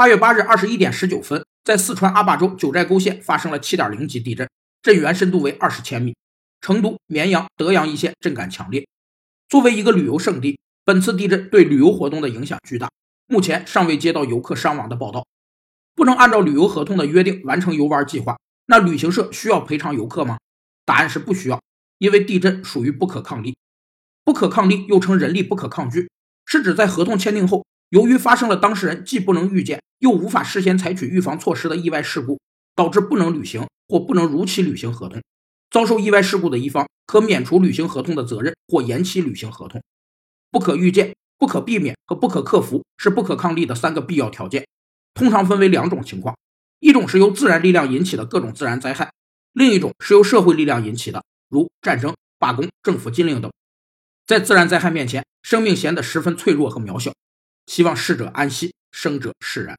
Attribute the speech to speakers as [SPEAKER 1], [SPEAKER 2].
[SPEAKER 1] 八月八日二十一点十九分，在四川阿坝州九寨沟县发生了七点零级地震，震源深度为二十千米。成都、绵阳、德阳一线震感强烈。作为一个旅游胜地，本次地震对旅游活动的影响巨大。目前尚未接到游客伤亡的报道。不能按照旅游合同的约定完成游玩计划，那旅行社需要赔偿游客吗？答案是不需要，因为地震属于不可抗力。不可抗力又称人力不可抗拒，是指在合同签订后。由于发生了当事人既不能预见又无法事先采取预防措施的意外事故，导致不能履行或不能如期履行合同，遭受意外事故的一方可免除履行合同的责任或延期履行合同。不可预见、不可避免和不可克服是不可抗力的三个必要条件，通常分为两种情况：一种是由自然力量引起的各种自然灾害，另一种是由社会力量引起的，如战争、罢工、政府禁令等。在自然灾害面前，生命显得十分脆弱和渺小。希望逝者安息，生者释然。